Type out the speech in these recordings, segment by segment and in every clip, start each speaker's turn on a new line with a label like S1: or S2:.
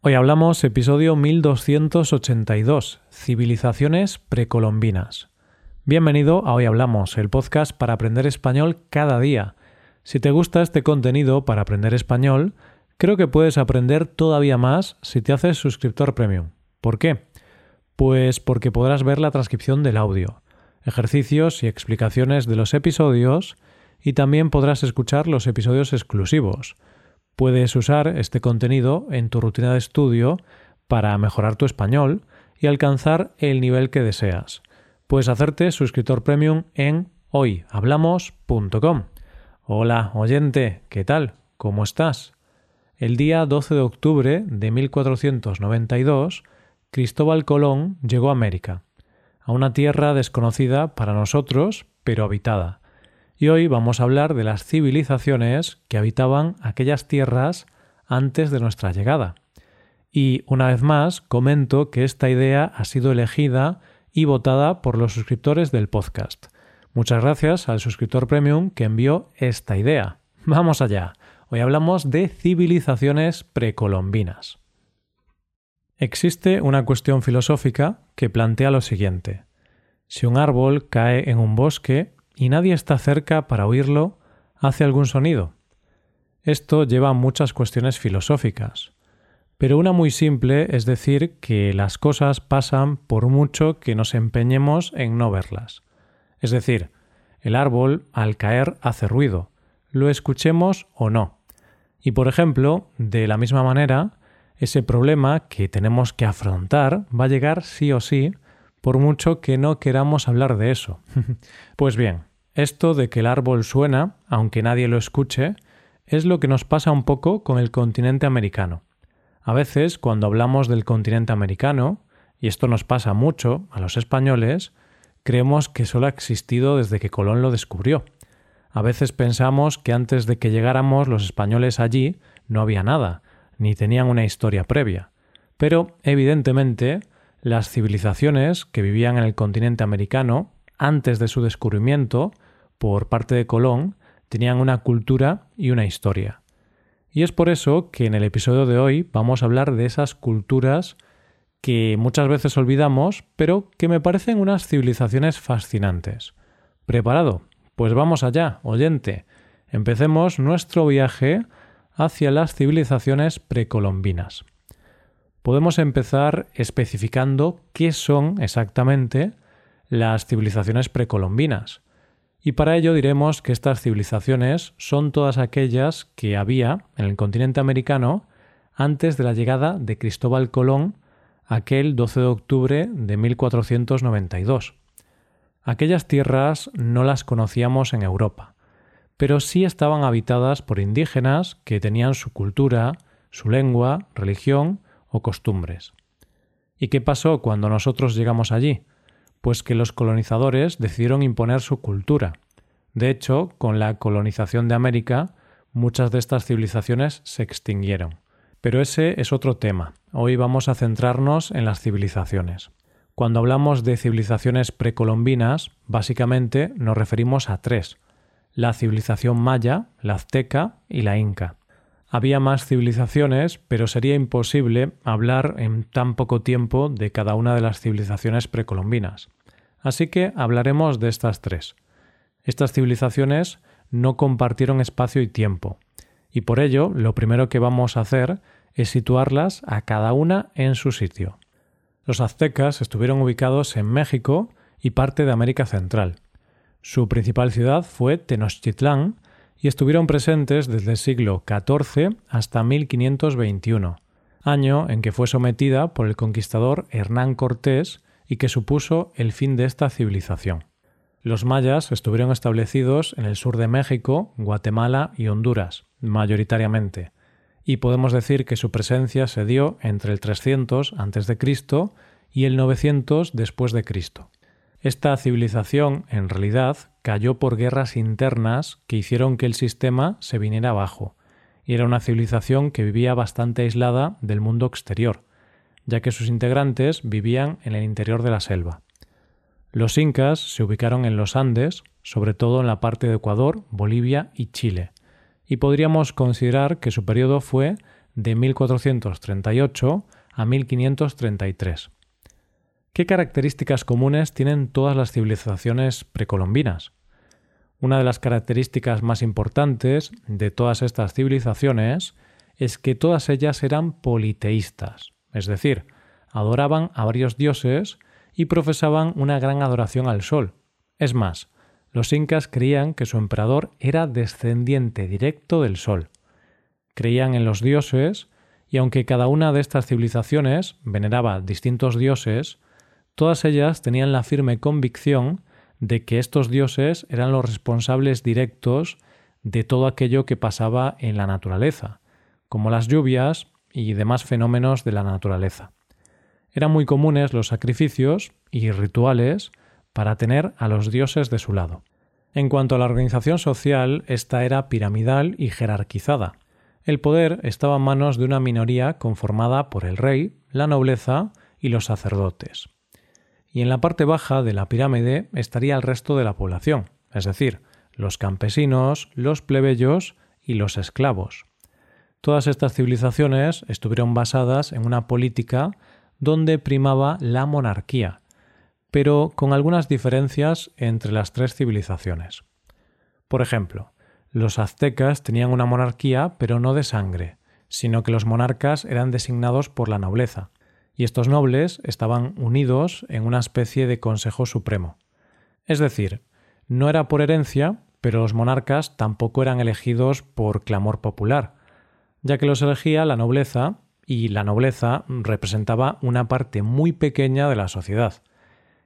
S1: Hoy hablamos episodio 1282, Civilizaciones precolombinas. Bienvenido a Hoy Hablamos, el podcast para aprender español cada día. Si te gusta este contenido para aprender español, creo que puedes aprender todavía más si te haces suscriptor premium. ¿Por qué? Pues porque podrás ver la transcripción del audio, ejercicios y explicaciones de los episodios y también podrás escuchar los episodios exclusivos Puedes usar este contenido en tu rutina de estudio para mejorar tu español y alcanzar el nivel que deseas. Puedes hacerte suscriptor premium en hoyhablamos.com. Hola, oyente, ¿qué tal? ¿Cómo estás? El día 12 de octubre de 1492, Cristóbal Colón llegó a América, a una tierra desconocida para nosotros, pero habitada y hoy vamos a hablar de las civilizaciones que habitaban aquellas tierras antes de nuestra llegada. Y una vez más comento que esta idea ha sido elegida y votada por los suscriptores del podcast. Muchas gracias al suscriptor premium que envió esta idea. Vamos allá. Hoy hablamos de civilizaciones precolombinas. Existe una cuestión filosófica que plantea lo siguiente. Si un árbol cae en un bosque y nadie está cerca para oírlo, hace algún sonido. Esto lleva a muchas cuestiones filosóficas, pero una muy simple es decir que las cosas pasan por mucho que nos empeñemos en no verlas. Es decir, el árbol al caer hace ruido, lo escuchemos o no. Y por ejemplo, de la misma manera, ese problema que tenemos que afrontar va a llegar sí o sí, por mucho que no queramos hablar de eso. pues bien, esto de que el árbol suena, aunque nadie lo escuche, es lo que nos pasa un poco con el continente americano. A veces, cuando hablamos del continente americano, y esto nos pasa mucho a los españoles, creemos que solo ha existido desde que Colón lo descubrió. A veces pensamos que antes de que llegáramos los españoles allí no había nada, ni tenían una historia previa. Pero, evidentemente, las civilizaciones que vivían en el continente americano, antes de su descubrimiento, por parte de Colón tenían una cultura y una historia. Y es por eso que en el episodio de hoy vamos a hablar de esas culturas que muchas veces olvidamos, pero que me parecen unas civilizaciones fascinantes. ¿Preparado? Pues vamos allá, oyente. Empecemos nuestro viaje hacia las civilizaciones precolombinas. Podemos empezar especificando qué son exactamente las civilizaciones precolombinas. Y para ello diremos que estas civilizaciones son todas aquellas que había en el continente americano antes de la llegada de Cristóbal Colón aquel 12 de octubre de 1492. Aquellas tierras no las conocíamos en Europa, pero sí estaban habitadas por indígenas que tenían su cultura, su lengua, religión o costumbres. ¿Y qué pasó cuando nosotros llegamos allí? Pues que los colonizadores decidieron imponer su cultura. De hecho, con la colonización de América, muchas de estas civilizaciones se extinguieron. Pero ese es otro tema. Hoy vamos a centrarnos en las civilizaciones. Cuando hablamos de civilizaciones precolombinas, básicamente nos referimos a tres. La civilización maya, la azteca y la inca. Había más civilizaciones, pero sería imposible hablar en tan poco tiempo de cada una de las civilizaciones precolombinas. Así que hablaremos de estas tres. Estas civilizaciones no compartieron espacio y tiempo, y por ello lo primero que vamos a hacer es situarlas a cada una en su sitio. Los aztecas estuvieron ubicados en México y parte de América Central. Su principal ciudad fue Tenochtitlán, y estuvieron presentes desde el siglo XIV hasta 1521, año en que fue sometida por el conquistador Hernán Cortés y que supuso el fin de esta civilización. Los mayas estuvieron establecidos en el sur de México, Guatemala y Honduras, mayoritariamente, y podemos decir que su presencia se dio entre el 300 a.C. y el 900 después de Cristo. Esta civilización, en realidad, cayó por guerras internas que hicieron que el sistema se viniera abajo, y era una civilización que vivía bastante aislada del mundo exterior, ya que sus integrantes vivían en el interior de la selva. Los incas se ubicaron en los Andes, sobre todo en la parte de Ecuador, Bolivia y Chile, y podríamos considerar que su periodo fue de 1438 a 1533. ¿Qué características comunes tienen todas las civilizaciones precolombinas? Una de las características más importantes de todas estas civilizaciones es que todas ellas eran politeístas, es decir, adoraban a varios dioses y profesaban una gran adoración al sol. Es más, los incas creían que su emperador era descendiente directo del sol. Creían en los dioses y aunque cada una de estas civilizaciones veneraba distintos dioses, todas ellas tenían la firme convicción de que estos dioses eran los responsables directos de todo aquello que pasaba en la naturaleza, como las lluvias y demás fenómenos de la naturaleza. Eran muy comunes los sacrificios y rituales para tener a los dioses de su lado. En cuanto a la organización social, esta era piramidal y jerarquizada. El poder estaba en manos de una minoría conformada por el rey, la nobleza y los sacerdotes. Y en la parte baja de la pirámide estaría el resto de la población, es decir, los campesinos, los plebeyos y los esclavos. Todas estas civilizaciones estuvieron basadas en una política donde primaba la monarquía, pero con algunas diferencias entre las tres civilizaciones. Por ejemplo, los aztecas tenían una monarquía, pero no de sangre, sino que los monarcas eran designados por la nobleza, y estos nobles estaban unidos en una especie de Consejo Supremo. Es decir, no era por herencia, pero los monarcas tampoco eran elegidos por clamor popular, ya que los elegía la nobleza, y la nobleza representaba una parte muy pequeña de la sociedad,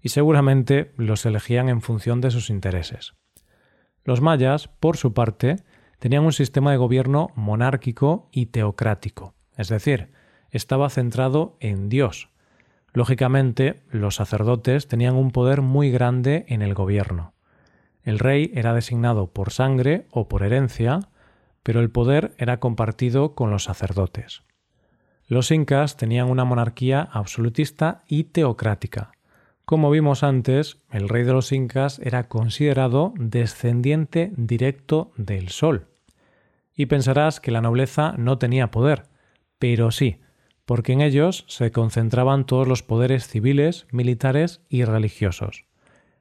S1: y seguramente los elegían en función de sus intereses. Los mayas, por su parte, tenían un sistema de gobierno monárquico y teocrático, es decir, estaba centrado en Dios. Lógicamente, los sacerdotes tenían un poder muy grande en el gobierno. El rey era designado por sangre o por herencia, pero el poder era compartido con los sacerdotes. Los incas tenían una monarquía absolutista y teocrática, como vimos antes, el rey de los incas era considerado descendiente directo del sol. Y pensarás que la nobleza no tenía poder, pero sí, porque en ellos se concentraban todos los poderes civiles, militares y religiosos.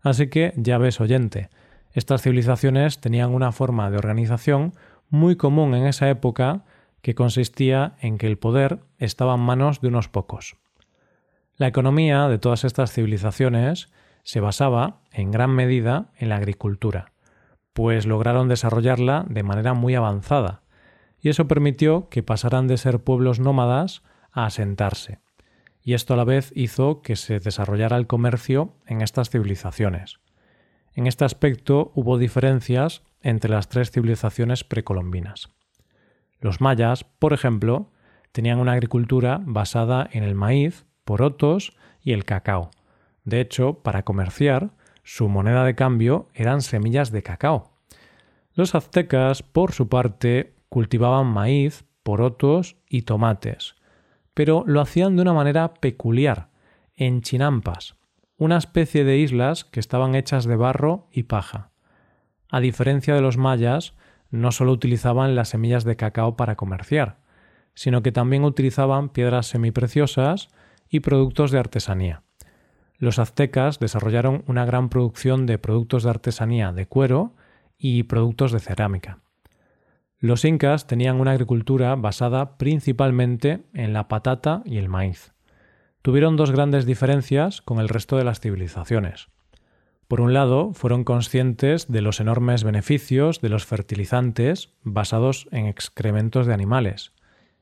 S1: Así que ya ves, oyente, estas civilizaciones tenían una forma de organización muy común en esa época que consistía en que el poder estaba en manos de unos pocos. La economía de todas estas civilizaciones se basaba, en gran medida, en la agricultura, pues lograron desarrollarla de manera muy avanzada, y eso permitió que pasaran de ser pueblos nómadas a asentarse, y esto a la vez hizo que se desarrollara el comercio en estas civilizaciones. En este aspecto hubo diferencias entre las tres civilizaciones precolombinas. Los mayas, por ejemplo, tenían una agricultura basada en el maíz porotos y el cacao. De hecho, para comerciar, su moneda de cambio eran semillas de cacao. Los aztecas, por su parte, cultivaban maíz, porotos y tomates, pero lo hacían de una manera peculiar, en chinampas, una especie de islas que estaban hechas de barro y paja. A diferencia de los mayas, no solo utilizaban las semillas de cacao para comerciar, sino que también utilizaban piedras semipreciosas y productos de artesanía. Los aztecas desarrollaron una gran producción de productos de artesanía de cuero y productos de cerámica. Los incas tenían una agricultura basada principalmente en la patata y el maíz. Tuvieron dos grandes diferencias con el resto de las civilizaciones. Por un lado, fueron conscientes de los enormes beneficios de los fertilizantes basados en excrementos de animales,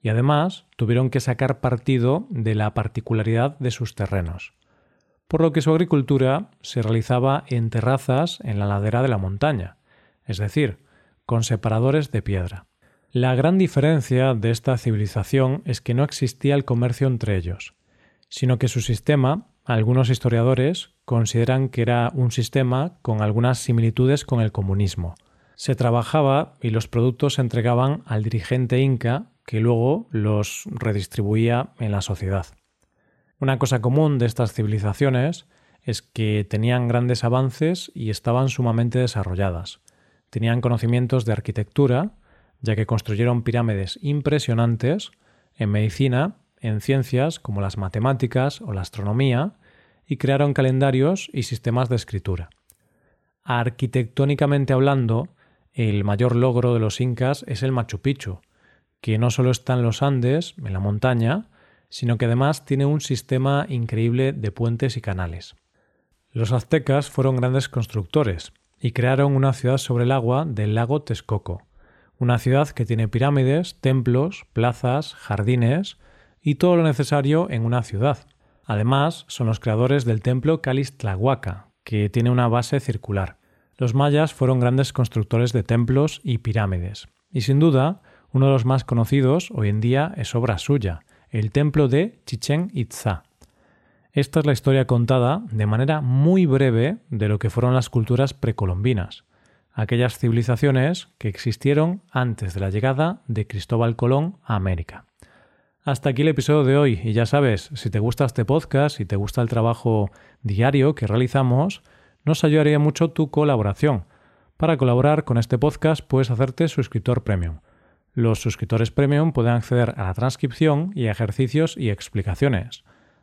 S1: y además tuvieron que sacar partido de la particularidad de sus terrenos, por lo que su agricultura se realizaba en terrazas en la ladera de la montaña, es decir, con separadores de piedra. La gran diferencia de esta civilización es que no existía el comercio entre ellos, sino que su sistema, algunos historiadores consideran que era un sistema con algunas similitudes con el comunismo. Se trabajaba y los productos se entregaban al dirigente inca que luego los redistribuía en la sociedad. Una cosa común de estas civilizaciones es que tenían grandes avances y estaban sumamente desarrolladas. Tenían conocimientos de arquitectura, ya que construyeron pirámides impresionantes, en medicina, en ciencias como las matemáticas o la astronomía, y crearon calendarios y sistemas de escritura. Arquitectónicamente hablando, el mayor logro de los incas es el Machu Picchu, que no solo está en los Andes, en la montaña, sino que además tiene un sistema increíble de puentes y canales. Los aztecas fueron grandes constructores y crearon una ciudad sobre el agua del lago Texcoco, una ciudad que tiene pirámides, templos, plazas, jardines y todo lo necesario en una ciudad. Además, son los creadores del templo Calistlahuaca, que tiene una base circular. Los mayas fueron grandes constructores de templos y pirámides, y sin duda, uno de los más conocidos hoy en día es obra suya, el templo de Chichen Itza. Esta es la historia contada de manera muy breve de lo que fueron las culturas precolombinas, aquellas civilizaciones que existieron antes de la llegada de Cristóbal Colón a América. Hasta aquí el episodio de hoy y ya sabes, si te gusta este podcast y te gusta el trabajo diario que realizamos, nos ayudaría mucho tu colaboración. Para colaborar con este podcast puedes hacerte suscriptor premium. Los suscriptores premium pueden acceder a la transcripción y ejercicios y explicaciones.